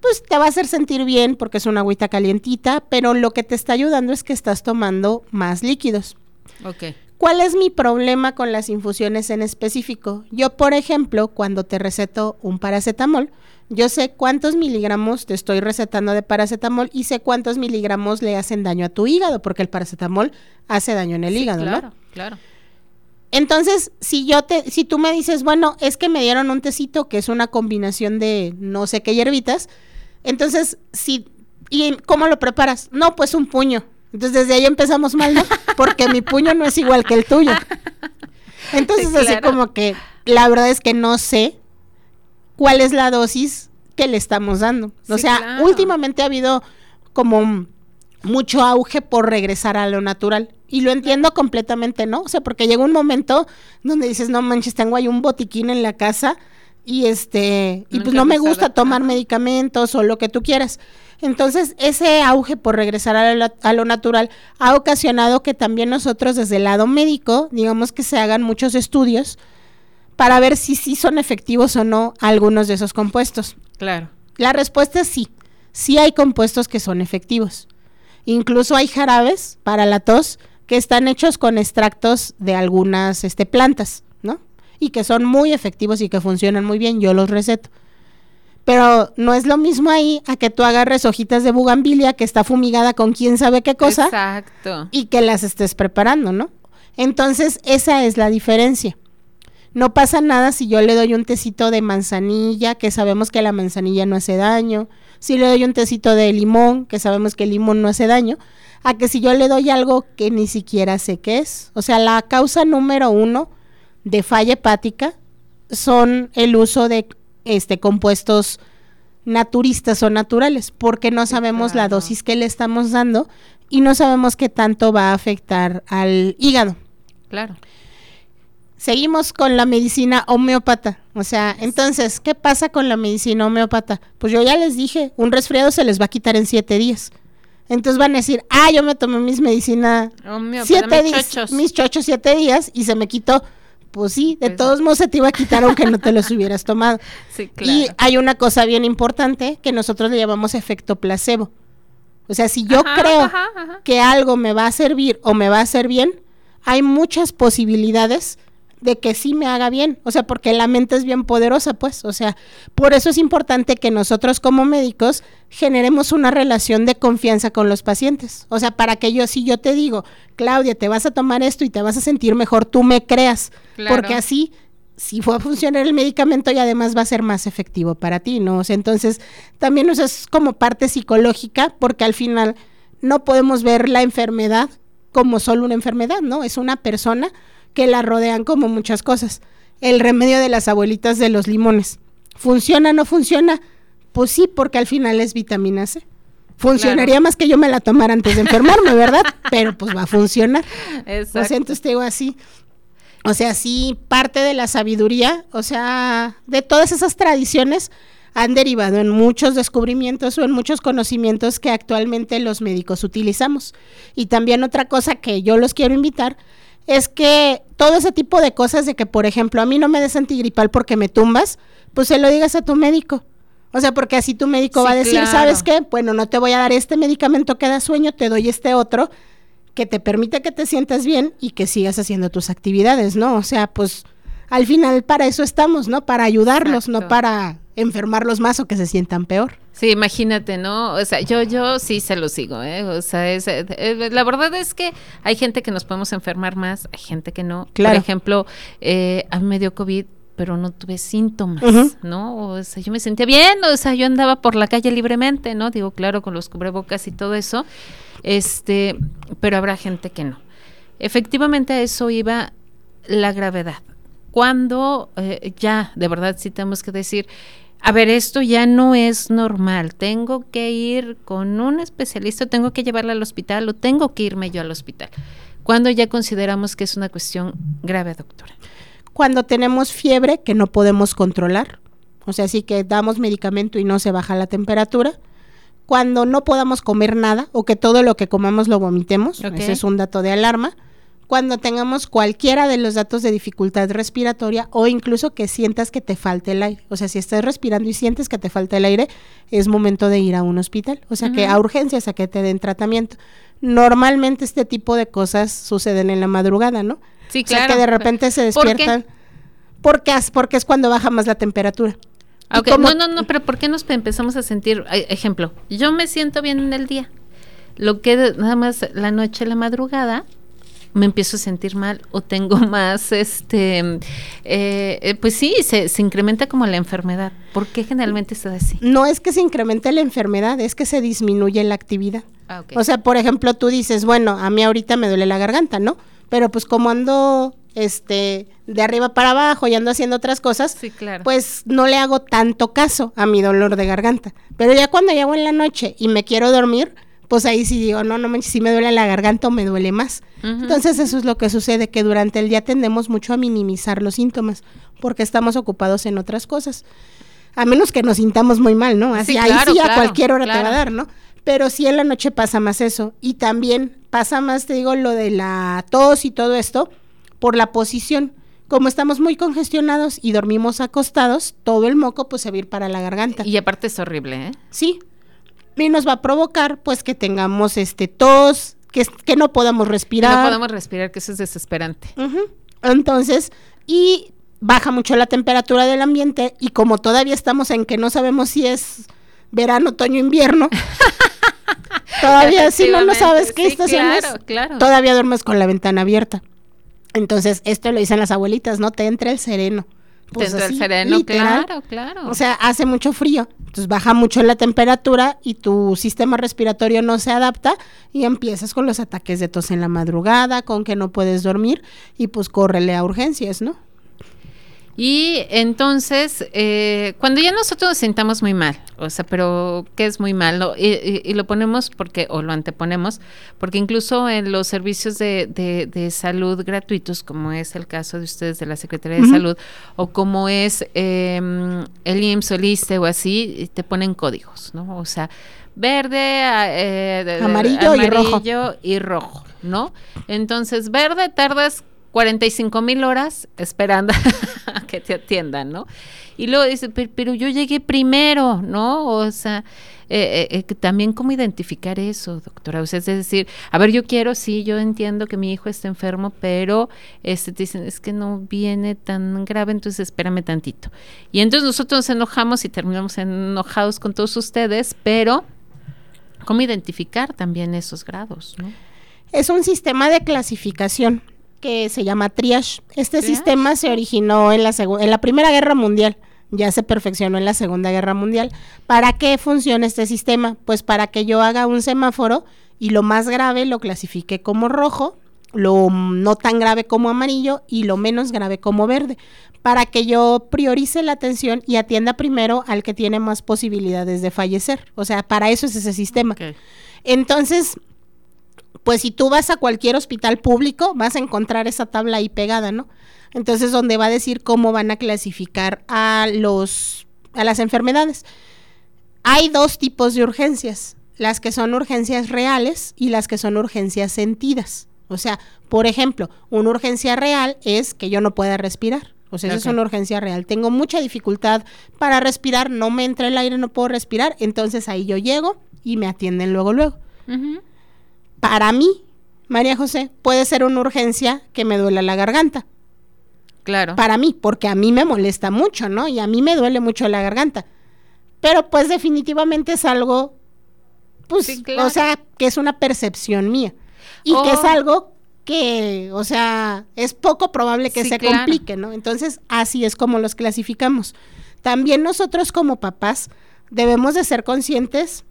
pues te va a hacer sentir bien porque es una agüita calientita, pero lo que te está ayudando es que estás tomando más líquidos. Ok. ¿Cuál es mi problema con las infusiones en específico? Yo, por ejemplo, cuando te receto un paracetamol, yo sé cuántos miligramos te estoy recetando de paracetamol y sé cuántos miligramos le hacen daño a tu hígado, porque el paracetamol hace daño en el hígado, claro, Claro, Entonces, si yo te, si tú me dices, bueno, es que me dieron un tecito que es una combinación de no sé qué hierbitas, entonces, si, ¿y cómo lo preparas? No, pues un puño. Entonces desde ahí empezamos mal, ¿no? Porque mi puño no es igual que el tuyo. [laughs] Entonces así como que la verdad es que no sé cuál es la dosis que le estamos dando. o sea, últimamente ha habido como mucho auge por regresar a lo natural. Y lo entiendo completamente, ¿no? O sea, porque llega un momento donde dices, no manches, tengo ahí un botiquín en la casa y este y pues no me gusta tomar medicamentos o lo que tú quieras. Entonces, ese auge por regresar a lo, natural ha ocasionado que también nosotros desde el lado médico, digamos que se hagan muchos estudios para ver si sí son efectivos o no algunos de esos compuestos. Claro. La respuesta es sí. Sí hay compuestos que son efectivos. Incluso hay jarabes para la tos que están hechos con extractos de algunas este, plantas y que son muy efectivos y que funcionan muy bien, yo los receto. Pero no es lo mismo ahí a que tú agarres hojitas de bugambilia que está fumigada con quién sabe qué cosa. Exacto. Y que las estés preparando, ¿no? Entonces, esa es la diferencia. No pasa nada si yo le doy un tecito de manzanilla, que sabemos que la manzanilla no hace daño. Si le doy un tecito de limón, que sabemos que el limón no hace daño. A que si yo le doy algo que ni siquiera sé qué es. O sea, la causa número uno de falla hepática son el uso de este compuestos naturistas o naturales, porque no sabemos la dosis que le estamos dando y no sabemos qué tanto va a afectar al hígado. Claro. Seguimos con la medicina homeópata. O sea, entonces, ¿qué pasa con la medicina homeópata? Pues yo ya les dije, un resfriado se les va a quitar en siete días. Entonces van a decir, ah, yo me tomé mis medicina siete días, mis chochos siete días y se me quitó pues sí, de pues todos modos se te iba a quitar aunque no te los [laughs] hubieras tomado. Sí, claro. Y hay una cosa bien importante que nosotros le llamamos efecto placebo. O sea, si yo creo que algo me va a servir o me va a hacer bien, hay muchas posibilidades de que sí me haga bien, o sea, porque la mente es bien poderosa, pues, o sea, por eso es importante que nosotros como médicos generemos una relación de confianza con los pacientes, o sea, para que yo, si yo te digo, Claudia, te vas a tomar esto y te vas a sentir mejor, tú me creas, porque así si fue a funcionar el medicamento y además va a ser más efectivo para ti, ¿no? O sea, entonces también eso es como parte psicológica, porque al final no podemos ver la enfermedad como solo una enfermedad, ¿no? Es una persona que la rodean como muchas cosas. el remedio de las abuelitas de los limones. ¿Funciona o no funciona? Pues sí, porque al final es vitamina C. Funcionaría más que yo me la tomara antes de enfermarme, ¿verdad? [laughs] Pero pues va a funcionar. Exacto. O sea, entonces te digo así. O sea, sí, parte de la sabiduría, o sea, de todas esas tradiciones han derivado en muchos descubrimientos o en muchos conocimientos que actualmente los médicos utilizamos. Y también otra cosa que yo los quiero invitar es que todo ese tipo de cosas de que, por ejemplo, a mí no me des antigripal porque me tumbas, pues se lo digas a tu médico. O sea, porque así tu médico va a decir, ¿sabes qué? Bueno, no te voy a dar este medicamento que da sueño, te doy este otro que te permite que te sientas bien y que sigas haciendo tus actividades, ¿no? O sea, pues al final para eso estamos, ¿no? Para ayudarlos, no para enfermarlos más o que se sientan peor. Sí, imagínate, ¿no? O sea, yo, yo sí se lo sigo, ¿eh? O sea, es, eh, eh, la verdad es que hay gente que nos podemos enfermar más, hay gente que no. Claro. Por ejemplo, eh, a mí me dio COVID pero no tuve síntomas, ¿no? O sea, yo me sentía bien, o sea, yo andaba por la calle libremente, ¿no? Digo, claro, con los cubrebocas y todo eso, este, pero habrá gente que no. Efectivamente a eso iba la gravedad. Cuando eh, ya, de verdad, sí tenemos que decir, a ver, esto ya no es normal, tengo que ir con un especialista, tengo que llevarla al hospital o tengo que irme yo al hospital. Cuando ya consideramos que es una cuestión grave, doctora. Cuando tenemos fiebre que no podemos controlar, o sea, sí que damos medicamento y no se baja la temperatura, cuando no podamos comer nada o que todo lo que comamos lo vomitemos, ese es un dato de alarma, cuando tengamos cualquiera de los datos de dificultad respiratoria o incluso que sientas que te falta el aire. O sea, si estás respirando y sientes que te falta el aire, es momento de ir a un hospital. O sea, que a urgencias a que te den tratamiento. Normalmente este tipo de cosas suceden en la madrugada, ¿no? Sí, claro. que de repente se despiertan. ¿Por qué? Porque, es cuando baja más la temperatura. No, no, no, pero ¿por qué nos empezamos a sentir, ejemplo, yo me siento bien en el día, lo que nada más la noche, la madrugada, me empiezo a sentir mal o tengo [laughs] más, este, eh, eh, pues sí, se, se, incrementa como la enfermedad. ¿Por qué generalmente está así? No es que se incremente la enfermedad, es que se disminuye la actividad. Ah, o sea, por ejemplo, tú dices, bueno, a mí ahorita me duele la garganta, ¿no? pero pues como ando este de arriba para abajo y ando haciendo otras cosas, pues no le hago tanto caso a mi dolor de garganta. Pero ya cuando llego en la noche y me quiero dormir, pues ahí sí digo, no, no si me duele la garganta o me duele más. Entonces eso es lo que sucede, que durante el día tendemos mucho a minimizar los síntomas, porque estamos ocupados en otras cosas. A menos que nos sintamos muy mal, ¿no? Así ahí sí a cualquier hora te va a dar, ¿no? Pero sí en la noche pasa más eso. Y también pasa más, te digo, lo de la tos y todo esto por la posición. Como estamos muy congestionados y dormimos acostados, todo el moco pues se va a ir para la garganta. Y aparte es horrible, ¿eh? Sí. Y nos va a provocar pues que tengamos este tos, que, que no podamos respirar. no podamos respirar, que eso es desesperante. Entonces, y baja mucho la temperatura del ambiente y como todavía estamos en que no sabemos si es verano, otoño, invierno, [laughs] todavía si no, no sabes qué estación es, todavía duermes con la ventana abierta. Entonces, esto lo dicen las abuelitas, ¿no? Te entra el sereno. Pues el sereno, claro, claro. O sea, hace mucho frío, entonces baja mucho la temperatura y tu sistema respiratorio no se adapta y empiezas con los ataques de tos en la madrugada, con que no puedes dormir y pues córrele a urgencias, ¿no? Y entonces, eh, cuando ya nosotros nos sentamos muy mal, o sea, pero ¿qué es muy malo? Y, lo ponemos porque, o lo anteponemos, porque incluso en los servicios de, de, salud gratuitos, como es el caso de ustedes de la Secretaría de Salud, o como es em, el IMSS o el ISTE o así, te ponen códigos, ¿no? O sea, verde, eh, amarillo, y rojo. y rojo, ¿no? Entonces, verde tardas 45 mil horas esperando [laughs] que te atiendan, ¿no? Y luego dice, pero, yo llegué primero, ¿no? O sea, eh, eh, eh, también cómo identificar eso, doctora. O sea, es decir, a ver, yo quiero, sí, yo entiendo que mi hijo está enfermo, pero este, te dicen, es que no viene tan grave, entonces espérame tantito. Y entonces nosotros nos enojamos y terminamos enojados con todos ustedes, pero ¿cómo identificar también esos grados, ¿no? Es un sistema de clasificación que se llama triage. Este sistema se originó en la, en la Primera Guerra Mundial, ya se perfeccionó en la Segunda Guerra Mundial. ¿Para qué funciona este sistema? Pues para que yo haga un semáforo y lo más grave lo clasifique como rojo lo no tan grave como amarillo y lo menos grave como verde, para que yo priorice la atención y atienda primero al que tiene más posibilidades de fallecer. O sea, para eso es ese sistema. Entonces, pues si tú vas a cualquier hospital público, vas a encontrar esa tabla ahí pegada, ¿no? Entonces, donde va a decir cómo van a clasificar a los a las enfermedades. Hay dos tipos de urgencias, las que son urgencias reales y las que son urgencias sentidas. O sea, por ejemplo, una urgencia real es que yo no pueda respirar. O sea, esa es una urgencia real. Tengo mucha dificultad para respirar, no me entra el aire, no puedo respirar. Entonces ahí yo llego y me atienden luego, luego. Para mí, María José, puede ser una urgencia que me duele la garganta. Claro. Para mí, porque a mí me molesta mucho, ¿no? Y a mí me duele mucho la garganta. Pero pues definitivamente es algo, pues, o sea, que es una percepción mía. Y que es oh. algo que, o sea, es poco probable que se complique, ¿no? Entonces, así es como los clasificamos. También nosotros como papás debemos de ser conscientes,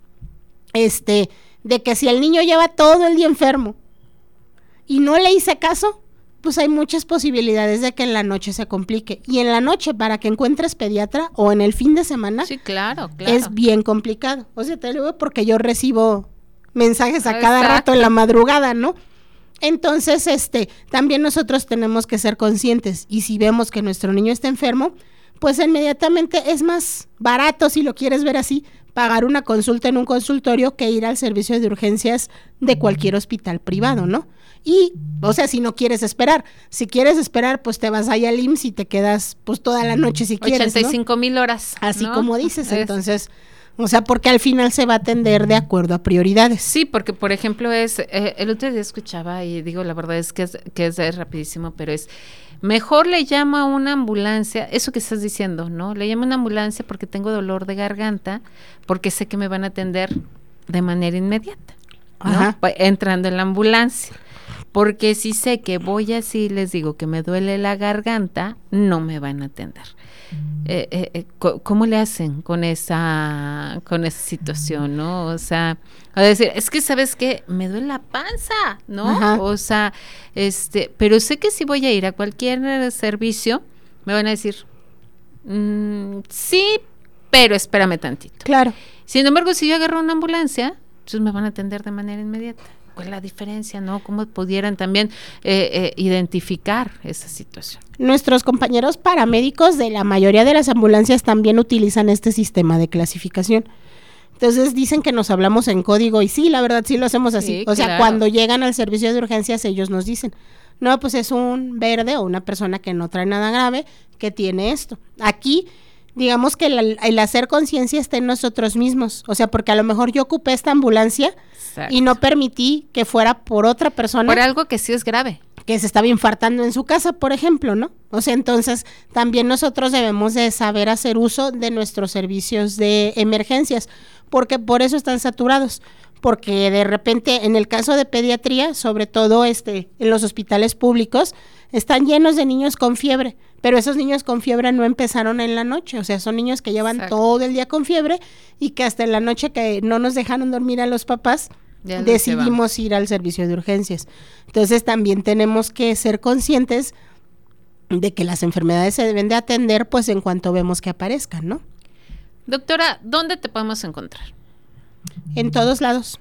este, de que si el niño lleva todo el día enfermo y no le hice caso, pues hay muchas posibilidades de que en la noche se complique. Y en la noche, para que encuentres pediatra o en el fin de semana, sí, claro, claro. es bien complicado. O sea, te lo digo porque yo recibo mensajes a cada rato en la madrugada, ¿no? Entonces, este, también nosotros tenemos que ser conscientes y si vemos que nuestro niño está enfermo, pues inmediatamente es más barato, si lo quieres ver así, pagar una consulta en un consultorio que ir al servicio de urgencias de cualquier hospital privado, ¿no? Y, o sea, si no quieres esperar, si quieres esperar, pues te vas allá al IMSS y te quedas pues toda la noche si quieres. 85 mil horas. Así como dices, entonces... O sea, porque al final se va a atender de acuerdo a prioridades. Sí, porque por ejemplo es, eh, el otro día escuchaba y digo, la verdad es que es, que es rapidísimo, pero es, mejor le llamo a una ambulancia, eso que estás diciendo, ¿no? Le llamo a una ambulancia porque tengo dolor de garganta, porque sé que me van a atender de manera inmediata, ¿no? Entrando en la ambulancia. Porque si sé que voy así, les digo que me duele la garganta, no me van a atender. Eh, eh, eh ¿Cómo le hacen con esa, con esa situación, no? O sea, a decir, es que sabes que me duele la panza, ¿no? O sea, este, pero sé que si voy a ir a cualquier servicio, me van a decir, mm, sí, pero espérame tantito. Claro. Sin embargo, si yo agarro una ambulancia, entonces me van a atender de manera inmediata. ¿Cuál es la diferencia, no? ¿Cómo pudieran también eh, eh, identificar esa situación? Nuestros compañeros paramédicos de la mayoría de las ambulancias también utilizan este sistema de clasificación. Entonces dicen que nos hablamos en código y sí, la verdad sí lo hacemos así. o sea, cuando llegan al servicio de urgencias ellos nos dicen, no, pues es un verde o una persona que no trae nada grave que tiene esto. Aquí digamos que el, hacer conciencia está en nosotros mismos. O sea, porque a lo mejor yo ocupé esta ambulancia y no permití que fuera por otra persona. Por algo que sí es grave. Que se estaba infartando en su casa, por ejemplo, ¿no? O sea, entonces también nosotros debemos de saber hacer uso de nuestros servicios de emergencias, porque por eso están saturados porque de repente en el caso de pediatría, sobre todo este en los hospitales públicos, están llenos de niños con fiebre pero esos niños con fiebre no empezaron en la noche, o sea, son niños que llevan todo el día con fiebre y que hasta en la noche que no nos dejaron dormir a los papás, decidimos ir al servicio de urgencias. Entonces también tenemos que ser conscientes de que las enfermedades se deben de atender pues en cuanto vemos que aparezcan, ¿no? Doctora, ¿dónde te podemos encontrar? En todos lados.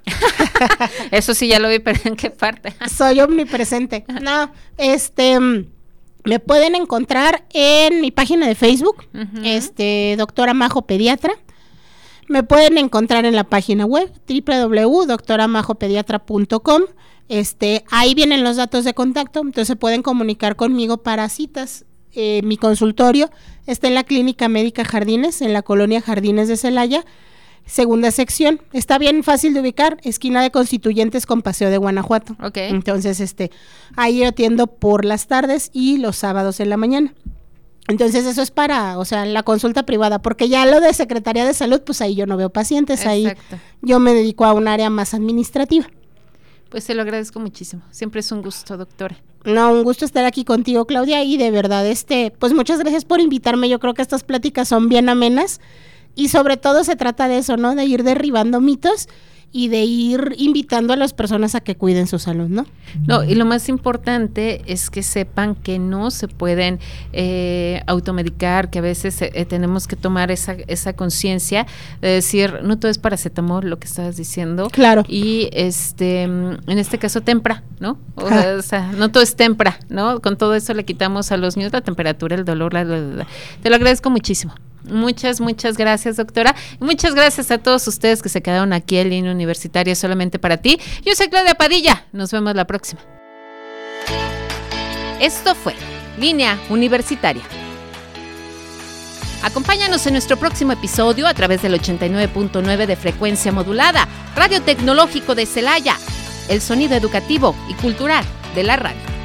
[laughs] Eso sí ya lo vi, pero ¿en qué parte? [laughs] Soy omnipresente. No, este me pueden encontrar en mi página de Facebook, este doctora Majo Pediatra. Me pueden encontrar en la página web www.doctoramajopediatra.com. Este, ahí vienen los datos de contacto, entonces se pueden comunicar conmigo para citas. Eh, mi consultorio está en la Clínica Médica Jardines, en la colonia Jardines de Celaya segunda sección. Está bien fácil de ubicar, esquina de Constituyentes con Paseo de Guanajuato. Ok. Entonces, este, ahí yo atiendo por las tardes y los sábados en la mañana. Entonces eso es para, o sea, la consulta privada, porque ya lo de Secretaría de Salud, pues ahí yo no veo pacientes, ahí yo me dedico a un área más administrativa. Pues se lo agradezco muchísimo. Siempre es un gusto, doctora. No, un gusto estar aquí contigo, Claudia, y de verdad, este, pues muchas gracias por invitarme. Yo creo que estas pláticas son bien amenas y sobre todo se trata de eso, ¿no? De ir derribando mitos y de ir invitando a las personas a que cuiden su salud, ¿no? No, y lo más importante es que sepan que no se pueden eh, automedicar, que a veces eh, tenemos que tomar esa, esa conciencia de decir, no todo es paracetamol, lo que estabas diciendo. Claro. Y este, en este caso, tempra, ¿no? O, sea, no todo es tempra, ¿no? Con todo eso le quitamos a los niños la temperatura, el dolor, la, te lo agradezco muchísimo. Muchas, muchas gracias, doctora. muchas gracias a todos ustedes que se quedaron aquí en línea universitaria solamente para ti. Yo soy Claudia Padilla. Nos vemos la próxima. Esto fue Línea Universitaria. Acompáñanos en nuestro próximo episodio a través del 89.9 de frecuencia modulada, Radio Tecnológico de Celaya, el sonido educativo y cultural de la radio.